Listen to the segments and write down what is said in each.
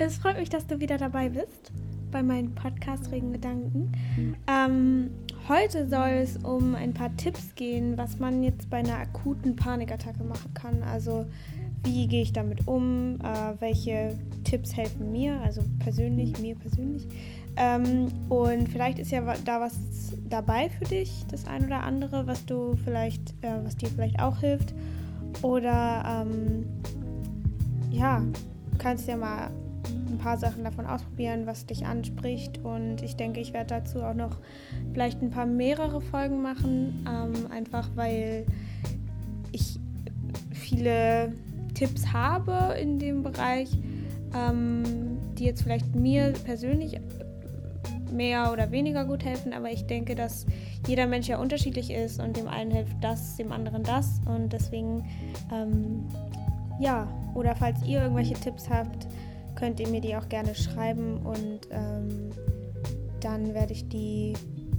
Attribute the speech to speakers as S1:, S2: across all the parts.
S1: Es freut mich, dass du wieder dabei bist bei meinem Podcast Regen Gedanken. Ähm, heute soll es um ein paar Tipps gehen, was man jetzt bei einer akuten Panikattacke machen kann. Also wie gehe ich damit um, äh, welche Tipps helfen mir, also persönlich, mir persönlich. Ähm, und vielleicht ist ja da was dabei für dich, das ein oder andere, was du vielleicht, äh, was dir vielleicht auch hilft. Oder ähm, ja, kannst ja mal paar Sachen davon ausprobieren, was dich anspricht. Und ich denke, ich werde dazu auch noch vielleicht ein paar mehrere Folgen machen, ähm, einfach weil ich viele Tipps habe in dem Bereich, ähm, die jetzt vielleicht mir persönlich mehr oder weniger gut helfen, aber ich denke, dass jeder Mensch ja unterschiedlich ist und dem einen hilft das, dem anderen das und deswegen ähm, ja, oder falls ihr irgendwelche Tipps habt, könnt ihr mir die auch gerne schreiben und ähm, dann werde ich die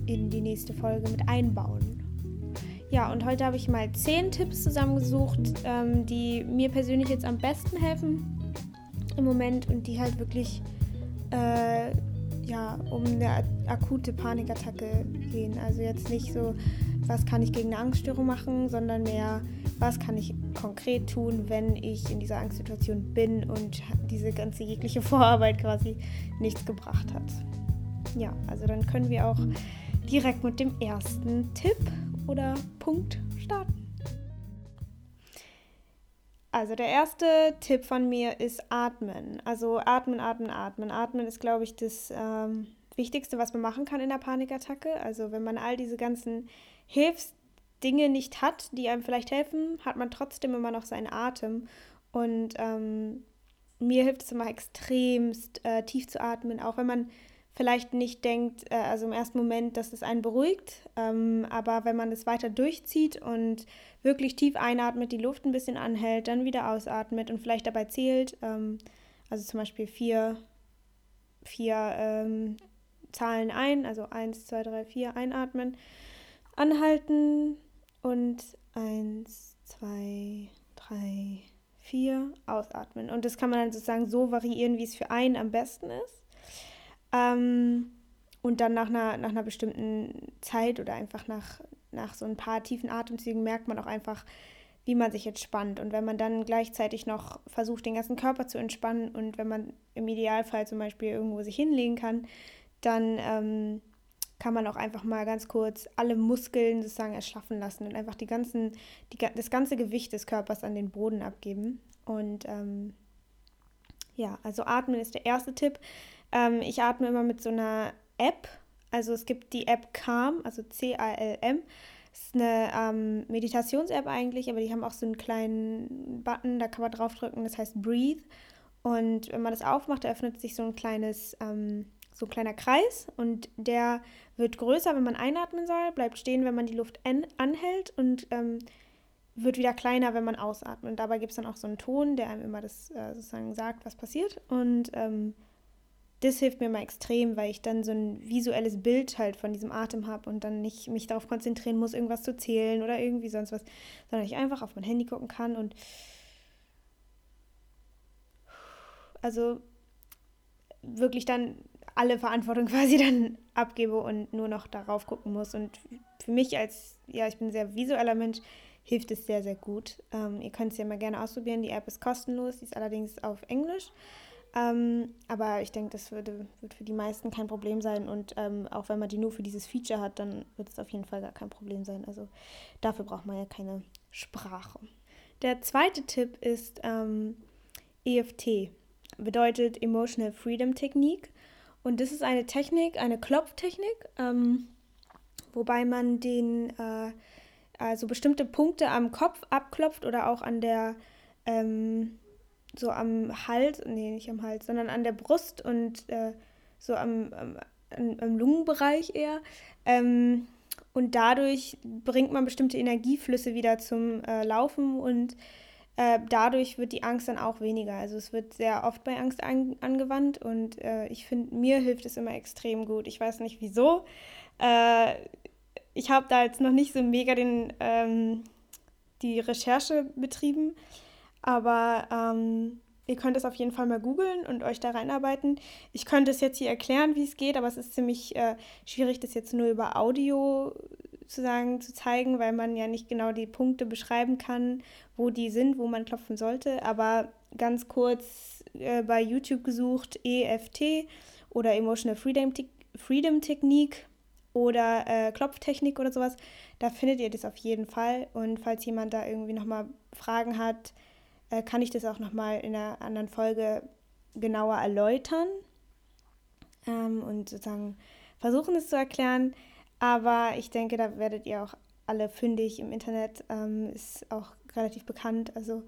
S1: in die nächste Folge mit einbauen. Ja, und heute habe ich mal zehn Tipps zusammengesucht, ähm, die mir persönlich jetzt am besten helfen im Moment und die halt wirklich äh, ja, um eine akute Panikattacke gehen. Also jetzt nicht so, was kann ich gegen eine Angststörung machen, sondern mehr, was kann ich konkret tun, wenn ich in dieser Angstsituation bin und diese ganze jegliche Vorarbeit quasi nichts gebracht hat. Ja, also dann können wir auch direkt mit dem ersten Tipp oder Punkt starten. Also der erste Tipp von mir ist Atmen. Also atmen, atmen, atmen. Atmen ist, glaube ich, das ähm, Wichtigste, was man machen kann in der Panikattacke. Also wenn man all diese ganzen Hilfs Dinge nicht hat, die einem vielleicht helfen, hat man trotzdem immer noch seinen Atem. Und ähm, mir hilft es immer extremst äh, tief zu atmen, auch wenn man vielleicht nicht denkt, äh, also im ersten Moment, dass es einen beruhigt, ähm, aber wenn man es weiter durchzieht und wirklich tief einatmet, die Luft ein bisschen anhält, dann wieder ausatmet und vielleicht dabei zählt, ähm, also zum Beispiel vier, vier ähm, Zahlen ein, also eins, zwei, drei, vier einatmen, anhalten, und eins, zwei, drei, vier, ausatmen. Und das kann man dann sozusagen so variieren, wie es für einen am besten ist. Ähm, und dann nach einer, nach einer bestimmten Zeit oder einfach nach, nach so ein paar tiefen Atemzügen merkt man auch einfach, wie man sich entspannt. Und wenn man dann gleichzeitig noch versucht, den ganzen Körper zu entspannen und wenn man im Idealfall zum Beispiel irgendwo sich hinlegen kann, dann ähm, kann man auch einfach mal ganz kurz alle Muskeln sozusagen erschlaffen lassen und einfach die ganzen, die, das ganze Gewicht des Körpers an den Boden abgeben. Und ähm, ja, also atmen ist der erste Tipp. Ähm, ich atme immer mit so einer App. Also es gibt die App Calm, also C-A-L-M. Das ist eine ähm, Meditations-App eigentlich, aber die haben auch so einen kleinen Button, da kann man draufdrücken, das heißt Breathe. Und wenn man das aufmacht, öffnet sich so ein kleines ähm, so ein kleiner Kreis und der wird größer, wenn man einatmen soll, bleibt stehen, wenn man die Luft anhält und ähm, wird wieder kleiner, wenn man ausatmet. Und dabei gibt es dann auch so einen Ton, der einem immer das äh, sozusagen sagt, was passiert. Und ähm, das hilft mir mal extrem, weil ich dann so ein visuelles Bild halt von diesem Atem habe und dann nicht mich darauf konzentrieren muss, irgendwas zu zählen oder irgendwie sonst was, sondern ich einfach auf mein Handy gucken kann und also wirklich dann alle Verantwortung quasi dann abgebe und nur noch darauf gucken muss. Und für mich als, ja, ich bin ein sehr visueller Mensch, hilft es sehr, sehr gut. Ähm, ihr könnt es ja mal gerne ausprobieren. Die App ist kostenlos, die ist allerdings auf Englisch. Ähm, aber ich denke, das würde, wird für die meisten kein Problem sein. Und ähm, auch wenn man die nur für dieses Feature hat, dann wird es auf jeden Fall gar kein Problem sein. Also dafür braucht man ja keine Sprache. Der zweite Tipp ist ähm, EFT, bedeutet Emotional Freedom Technique. Und das ist eine Technik, eine Klopftechnik, ähm, wobei man den, äh, also bestimmte Punkte am Kopf abklopft oder auch an der, ähm, so am Hals, nee, nicht am Hals, sondern an der Brust und äh, so am, am, am, Lungenbereich eher. Ähm, und dadurch bringt man bestimmte Energieflüsse wieder zum äh, Laufen und äh, dadurch wird die Angst dann auch weniger. Also es wird sehr oft bei Angst an, angewandt und äh, ich finde, mir hilft es immer extrem gut. Ich weiß nicht wieso. Äh, ich habe da jetzt noch nicht so mega den, ähm, die Recherche betrieben, aber ähm, ihr könnt es auf jeden Fall mal googeln und euch da reinarbeiten. Ich könnte es jetzt hier erklären, wie es geht, aber es ist ziemlich äh, schwierig, das jetzt nur über Audio zu sagen, zu zeigen, weil man ja nicht genau die Punkte beschreiben kann, wo die sind, wo man klopfen sollte. Aber ganz kurz äh, bei YouTube gesucht, EFT oder Emotional Freedom, Freedom Technique oder äh, Klopftechnik oder sowas. Da findet ihr das auf jeden Fall. Und falls jemand da irgendwie nochmal Fragen hat, äh, kann ich das auch nochmal in einer anderen Folge genauer erläutern ähm, und sozusagen versuchen es zu erklären. Aber ich denke, da werdet ihr auch alle fündig im Internet. Ähm, ist auch relativ bekannt. Also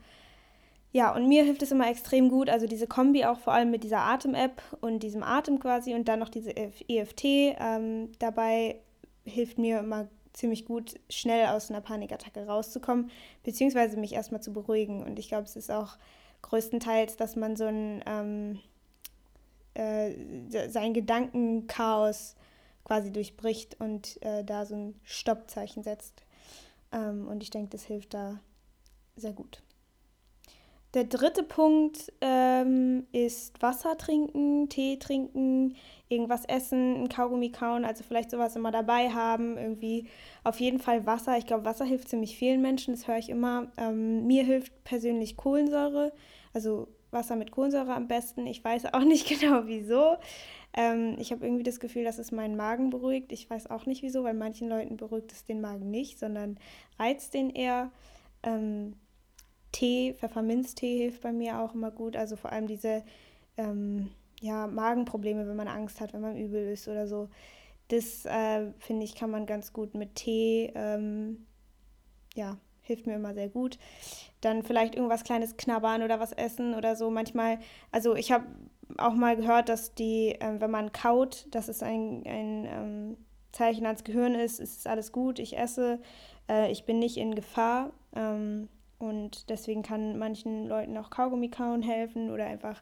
S1: ja, und mir hilft es immer extrem gut. Also diese Kombi auch vor allem mit dieser Atem-App und diesem Atem quasi und dann noch diese EFT. Ähm, dabei hilft mir immer ziemlich gut, schnell aus einer Panikattacke rauszukommen, beziehungsweise mich erstmal zu beruhigen. Und ich glaube, es ist auch größtenteils, dass man so ein ähm, äh, sein Gedankenchaos quasi durchbricht und äh, da so ein Stoppzeichen setzt. Ähm, und ich denke, das hilft da sehr gut. Der dritte Punkt ähm, ist Wasser trinken, Tee trinken, irgendwas essen, ein Kaugummi kauen, also vielleicht sowas immer dabei haben, irgendwie auf jeden Fall Wasser. Ich glaube, Wasser hilft ziemlich vielen Menschen, das höre ich immer. Ähm, mir hilft persönlich Kohlensäure, also Wasser mit Kohlensäure am besten. Ich weiß auch nicht genau wieso. Ähm, ich habe irgendwie das Gefühl, dass es meinen Magen beruhigt. Ich weiß auch nicht wieso, weil manchen Leuten beruhigt es den Magen nicht, sondern reizt den eher. Ähm, Tee, Pfefferminztee hilft bei mir auch immer gut. Also vor allem diese ähm, ja, Magenprobleme, wenn man Angst hat, wenn man übel ist oder so. Das äh, finde ich, kann man ganz gut mit Tee, ähm, ja, hilft mir immer sehr gut. Dann vielleicht irgendwas Kleines knabbern oder was essen oder so. Manchmal, also ich habe auch mal gehört, dass die, äh, wenn man kaut, dass es ein, ein ähm, Zeichen ans Gehirn ist, es ist alles gut, ich esse, äh, ich bin nicht in Gefahr. Ähm, und deswegen kann manchen Leuten auch Kaugummi kauen helfen oder einfach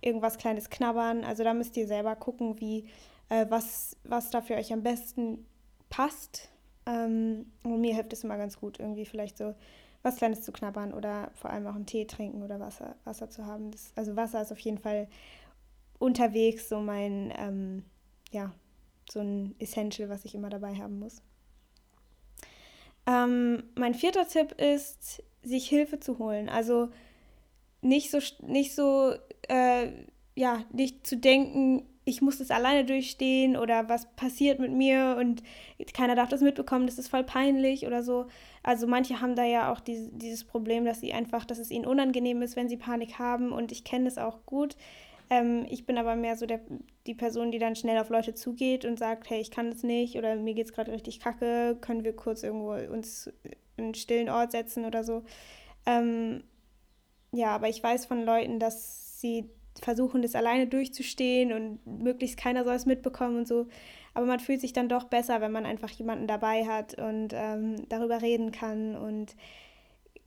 S1: irgendwas Kleines knabbern. Also da müsst ihr selber gucken, wie, äh, was, was da für euch am besten passt. Ähm, und mir hilft es immer ganz gut, irgendwie vielleicht so was Kleines zu knabbern oder vor allem auch einen Tee trinken oder Wasser, Wasser zu haben. Das, also Wasser ist auf jeden Fall unterwegs so mein, ähm, ja, so ein Essential, was ich immer dabei haben muss. Ähm, mein vierter Tipp ist, sich Hilfe zu holen. Also nicht so, nicht so, äh, ja, nicht zu denken, ich muss das alleine durchstehen oder was passiert mit mir und keiner darf das mitbekommen, das ist voll peinlich oder so. Also manche haben da ja auch die, dieses Problem, dass sie einfach, dass es ihnen unangenehm ist, wenn sie Panik haben und ich kenne das auch gut. Ähm, ich bin aber mehr so der, die Person, die dann schnell auf Leute zugeht und sagt, hey, ich kann das nicht oder mir geht es gerade richtig kacke, können wir kurz irgendwo uns in einen stillen Ort setzen oder so. Ähm, ja, aber ich weiß von Leuten, dass sie versuchen, das alleine durchzustehen und möglichst keiner soll es mitbekommen und so. Aber man fühlt sich dann doch besser, wenn man einfach jemanden dabei hat und ähm, darüber reden kann. Und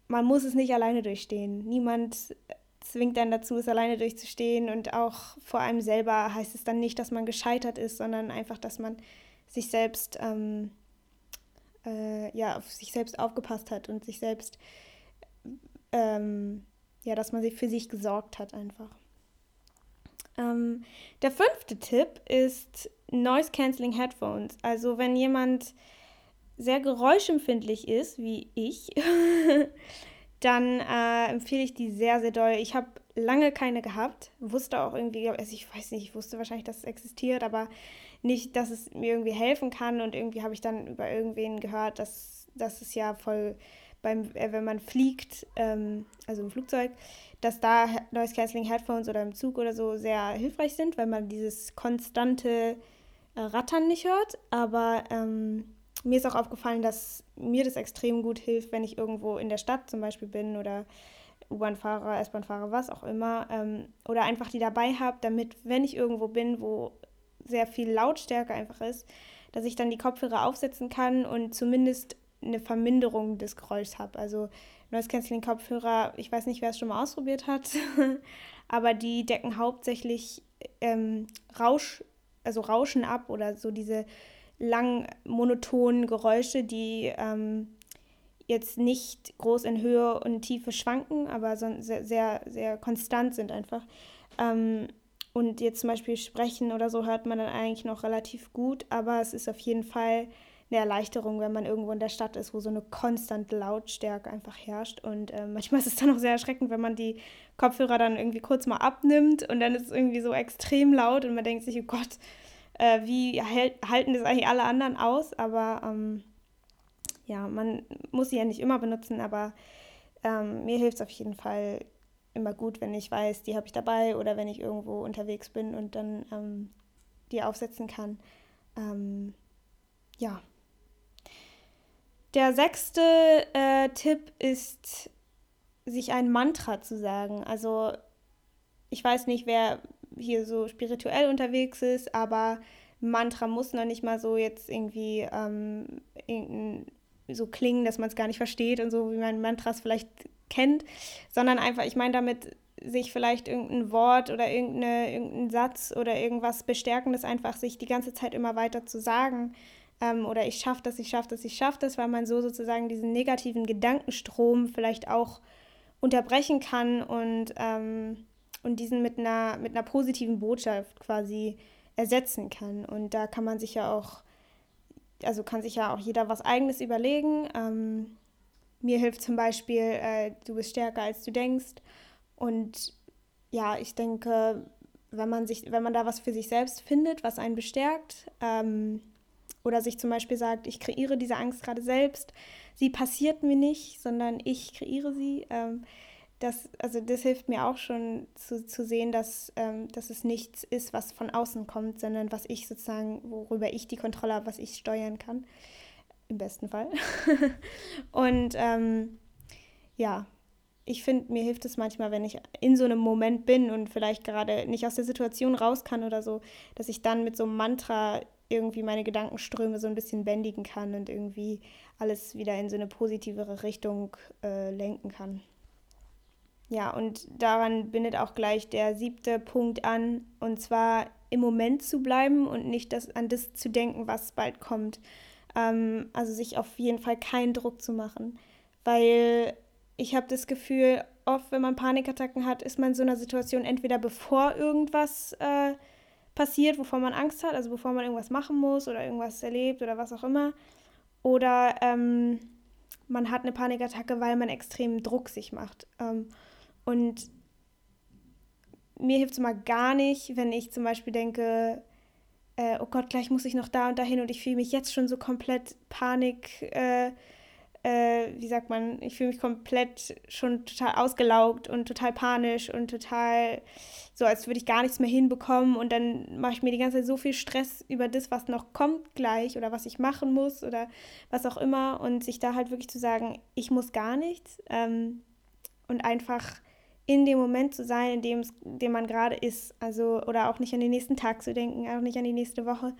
S1: man muss es nicht alleine durchstehen. Niemand zwingt dann dazu, es alleine durchzustehen. Und auch vor allem selber heißt es dann nicht, dass man gescheitert ist, sondern einfach, dass man sich selbst, ähm, äh, ja, auf sich selbst aufgepasst hat und sich selbst, ähm, ja, dass man sich für sich gesorgt hat einfach. Ähm, der fünfte Tipp ist Noise Cancelling Headphones. Also wenn jemand sehr geräuschempfindlich ist, wie ich, dann äh, empfehle ich die sehr, sehr doll. Ich habe lange keine gehabt, wusste auch irgendwie, also ich weiß nicht, ich wusste wahrscheinlich, dass es existiert, aber nicht, dass es mir irgendwie helfen kann. Und irgendwie habe ich dann über irgendwen gehört, dass, dass es ja voll beim, äh, wenn man fliegt, ähm, also im Flugzeug, dass da Noise Cancelling Headphones oder im Zug oder so sehr hilfreich sind, weil man dieses konstante äh, Rattern nicht hört. Aber ähm, mir ist auch aufgefallen, dass mir das extrem gut hilft, wenn ich irgendwo in der Stadt zum Beispiel bin oder U-Bahn-Fahrer, S-Bahn-Fahrer, was auch immer. Ähm, oder einfach die dabei habe, damit, wenn ich irgendwo bin, wo sehr viel Lautstärke einfach ist, dass ich dann die Kopfhörer aufsetzen kann und zumindest eine Verminderung des Geräuschs habe. Also Noise Cancelling Kopfhörer, ich weiß nicht, wer es schon mal ausprobiert hat, aber die decken hauptsächlich ähm, Rausch, also Rauschen ab oder so diese lang monotonen Geräusche, die ähm, jetzt nicht groß in Höhe und Tiefe schwanken, aber so sehr, sehr, sehr konstant sind einfach. Ähm, und jetzt zum Beispiel sprechen oder so hört man dann eigentlich noch relativ gut, aber es ist auf jeden Fall eine Erleichterung, wenn man irgendwo in der Stadt ist, wo so eine konstante Lautstärke einfach herrscht. Und äh, manchmal ist es dann auch sehr erschreckend, wenn man die Kopfhörer dann irgendwie kurz mal abnimmt und dann ist es irgendwie so extrem laut und man denkt sich, oh Gott, äh, wie halten das eigentlich alle anderen aus? Aber ähm, ja, man muss sie ja nicht immer benutzen, aber ähm, mir hilft es auf jeden Fall immer gut, wenn ich weiß, die habe ich dabei oder wenn ich irgendwo unterwegs bin und dann ähm, die aufsetzen kann. Ähm, ja, der sechste äh, Tipp ist, sich ein Mantra zu sagen. Also ich weiß nicht, wer hier so spirituell unterwegs ist, aber Mantra muss noch nicht mal so jetzt irgendwie ähm, so klingen, dass man es gar nicht versteht und so, wie man Mantras vielleicht kennt, sondern einfach, ich meine damit sich vielleicht irgendein Wort oder irgendeine, irgendein Satz oder irgendwas Bestärkendes einfach sich die ganze Zeit immer weiter zu sagen. Ähm, oder ich schaffe das, ich schaffe das, ich schaffe das, weil man so sozusagen diesen negativen Gedankenstrom vielleicht auch unterbrechen kann und, ähm, und diesen mit einer, mit einer positiven Botschaft quasi ersetzen kann. Und da kann man sich ja auch, also kann sich ja auch jeder was Eigenes überlegen. Ähm, mir hilft zum Beispiel, äh, du bist stärker als du denkst. Und ja, ich denke, wenn man sich, wenn man da was für sich selbst findet, was einen bestärkt, ähm, oder sich zum Beispiel sagt, ich kreiere diese Angst gerade selbst, sie passiert mir nicht, sondern ich kreiere sie. Ähm, das, also das hilft mir auch schon zu, zu sehen, dass, ähm, dass es nichts ist, was von außen kommt, sondern was ich sozusagen, worüber ich die Kontrolle habe, was ich steuern kann. Im besten Fall. Und ähm, ja, ich finde, mir hilft es manchmal, wenn ich in so einem Moment bin und vielleicht gerade nicht aus der Situation raus kann oder so, dass ich dann mit so einem Mantra irgendwie meine Gedankenströme so ein bisschen bändigen kann und irgendwie alles wieder in so eine positivere Richtung äh, lenken kann. Ja, und daran bindet auch gleich der siebte Punkt an, und zwar im Moment zu bleiben und nicht das, an das zu denken, was bald kommt. Ähm, also sich auf jeden Fall keinen Druck zu machen, weil ich habe das Gefühl, oft, wenn man Panikattacken hat, ist man in so einer Situation entweder bevor irgendwas äh, passiert, wovor man Angst hat, also bevor man irgendwas machen muss oder irgendwas erlebt oder was auch immer. Oder ähm, man hat eine Panikattacke, weil man extremen Druck sich macht. Ähm, und mir hilft es immer gar nicht, wenn ich zum Beispiel denke, äh, oh Gott, gleich muss ich noch da und dahin und ich fühle mich jetzt schon so komplett Panik. Äh, äh, wie sagt man, ich fühle mich komplett schon total ausgelaugt und total panisch und total so, als würde ich gar nichts mehr hinbekommen und dann mache ich mir die ganze Zeit so viel Stress über das, was noch kommt gleich oder was ich machen muss oder was auch immer und sich da halt wirklich zu sagen, ich muss gar nichts ähm, und einfach in dem Moment zu sein, in dem, dem man gerade ist, also oder auch nicht an den nächsten Tag zu denken, auch nicht an die nächste Woche,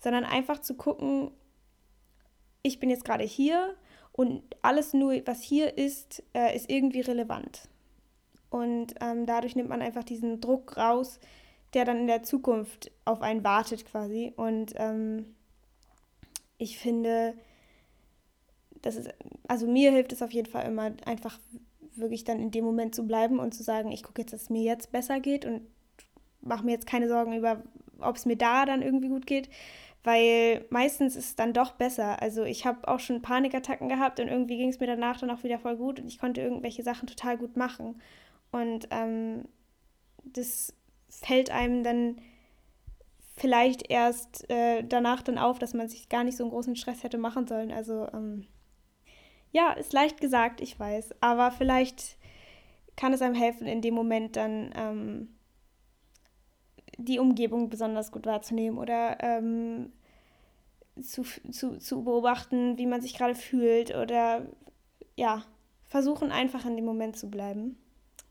S1: sondern einfach zu gucken, ich bin jetzt gerade hier und alles nur, was hier ist, äh, ist irgendwie relevant. Und ähm, dadurch nimmt man einfach diesen Druck raus, der dann in der Zukunft auf einen wartet quasi. Und ähm, ich finde, das ist, also mir hilft es auf jeden Fall immer einfach wirklich dann in dem Moment zu bleiben und zu sagen, ich gucke jetzt, dass es mir jetzt besser geht und mache mir jetzt keine Sorgen über, ob es mir da dann irgendwie gut geht, weil meistens ist es dann doch besser. Also ich habe auch schon Panikattacken gehabt und irgendwie ging es mir danach dann auch wieder voll gut und ich konnte irgendwelche Sachen total gut machen. Und ähm, das fällt einem dann vielleicht erst äh, danach dann auf, dass man sich gar nicht so einen großen Stress hätte machen sollen. Also ähm, ja, ist leicht gesagt, ich weiß, aber vielleicht kann es einem helfen, in dem Moment dann ähm, die Umgebung besonders gut wahrzunehmen oder ähm, zu, zu, zu beobachten, wie man sich gerade fühlt oder ja, versuchen einfach in dem Moment zu bleiben,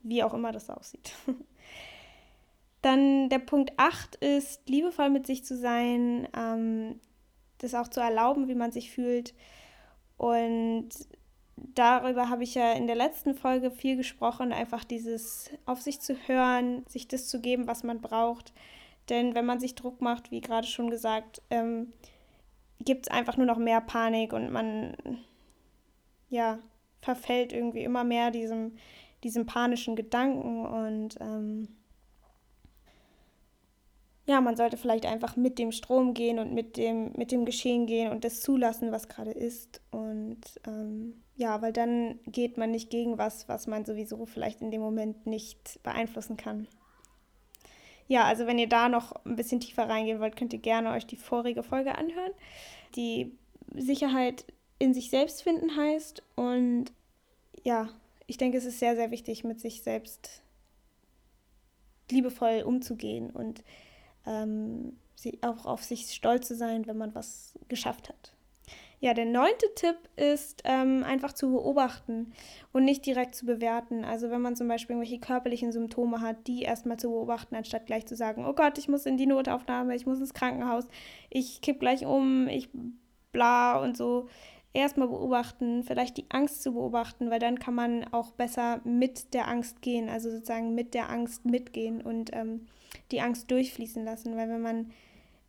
S1: wie auch immer das aussieht. Dann der Punkt 8 ist, liebevoll mit sich zu sein, ähm, das auch zu erlauben, wie man sich fühlt. Und darüber habe ich ja in der letzten Folge viel gesprochen, einfach dieses auf sich zu hören, sich das zu geben, was man braucht. Denn wenn man sich Druck macht, wie gerade schon gesagt, ähm, gibt es einfach nur noch mehr Panik und man ja, verfällt irgendwie immer mehr diesem, diesem panischen Gedanken und ähm, ja, man sollte vielleicht einfach mit dem Strom gehen und mit dem, mit dem Geschehen gehen und das zulassen, was gerade ist. Und ähm, ja, weil dann geht man nicht gegen was, was man sowieso vielleicht in dem Moment nicht beeinflussen kann. Ja, also wenn ihr da noch ein bisschen tiefer reingehen wollt, könnt ihr gerne euch die vorige Folge anhören. Die Sicherheit in sich selbst finden heißt. Und ja, ich denke, es ist sehr, sehr wichtig, mit sich selbst liebevoll umzugehen und ähm, auch auf sich stolz zu sein, wenn man was geschafft hat. Ja, der neunte Tipp ist ähm, einfach zu beobachten und nicht direkt zu bewerten. Also wenn man zum Beispiel irgendwelche körperlichen Symptome hat, die erstmal zu beobachten, anstatt gleich zu sagen, oh Gott, ich muss in die Notaufnahme, ich muss ins Krankenhaus, ich kipp gleich um, ich bla und so. Erstmal beobachten, vielleicht die Angst zu beobachten, weil dann kann man auch besser mit der Angst gehen, also sozusagen mit der Angst mitgehen und ähm, die Angst durchfließen lassen, weil wenn man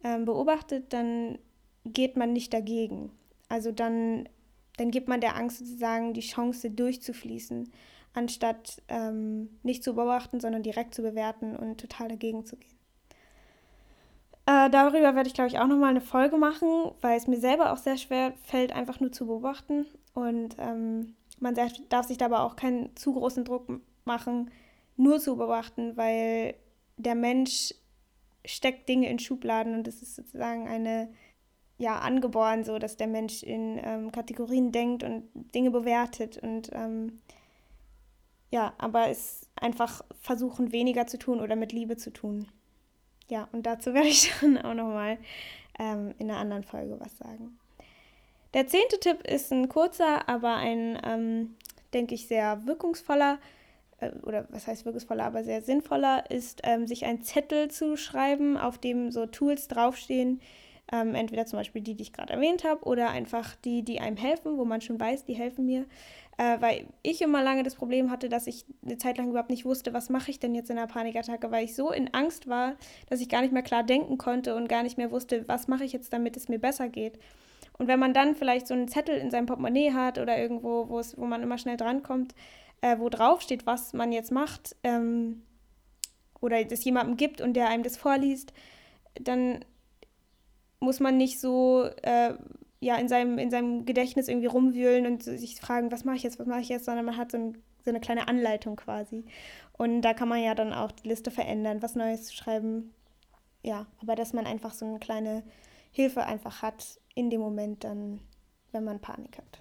S1: ähm, beobachtet, dann geht man nicht dagegen. Also dann, dann gibt man der Angst sozusagen die Chance durchzufließen, anstatt ähm, nicht zu beobachten, sondern direkt zu bewerten und total dagegen zu gehen. Äh, darüber werde ich, glaube ich, auch nochmal eine Folge machen, weil es mir selber auch sehr schwer fällt, einfach nur zu beobachten. Und ähm, man darf sich dabei auch keinen zu großen Druck machen, nur zu beobachten, weil der Mensch steckt Dinge in Schubladen und es ist sozusagen eine, ja, angeboren so, dass der Mensch in ähm, Kategorien denkt und Dinge bewertet und ähm, ja, aber es einfach versuchen, weniger zu tun oder mit Liebe zu tun. Ja, und dazu werde ich dann auch nochmal ähm, in einer anderen Folge was sagen. Der zehnte Tipp ist ein kurzer, aber ein, ähm, denke ich, sehr wirkungsvoller äh, oder was heißt wirkungsvoller, aber sehr sinnvoller, ist, ähm, sich einen Zettel zu schreiben, auf dem so Tools draufstehen, ähm, entweder zum Beispiel die, die ich gerade erwähnt habe, oder einfach die, die einem helfen, wo man schon weiß, die helfen mir. Äh, weil ich immer lange das Problem hatte, dass ich eine Zeit lang überhaupt nicht wusste, was mache ich denn jetzt in einer Panikattacke, weil ich so in Angst war, dass ich gar nicht mehr klar denken konnte und gar nicht mehr wusste, was mache ich jetzt, damit es mir besser geht. Und wenn man dann vielleicht so einen Zettel in seinem Portemonnaie hat oder irgendwo, wo man immer schnell drankommt, äh, wo drauf steht, was man jetzt macht, ähm, oder das jemandem gibt und der einem das vorliest, dann muss man nicht so äh, ja, in, seinem, in seinem Gedächtnis irgendwie rumwühlen und sich fragen, was mache ich jetzt, was mache ich jetzt, sondern man hat so, ein, so eine kleine Anleitung quasi. Und da kann man ja dann auch die Liste verändern, was Neues schreiben. Ja, aber dass man einfach so eine kleine Hilfe einfach hat in dem Moment dann, wenn man Panik hat.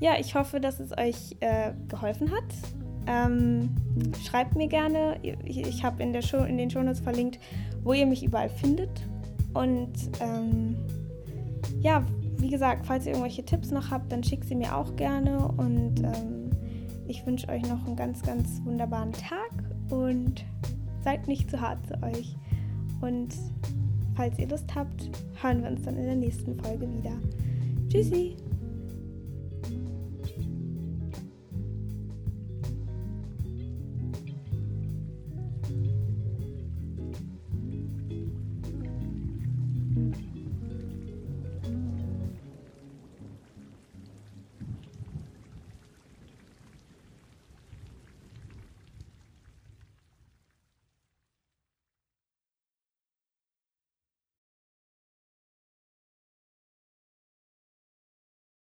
S1: Ja, ich hoffe, dass es euch äh, geholfen hat. Ähm, schreibt mir gerne. Ich, ich habe in, in den Shownotes verlinkt, wo ihr mich überall findet. Und ähm, ja, wie gesagt, falls ihr irgendwelche Tipps noch habt, dann schickt sie mir auch gerne. Und ähm, ich wünsche euch noch einen ganz, ganz wunderbaren Tag und seid nicht zu hart zu euch. Und falls ihr Lust habt, hören wir uns dann in der nächsten Folge wieder. Tschüssi!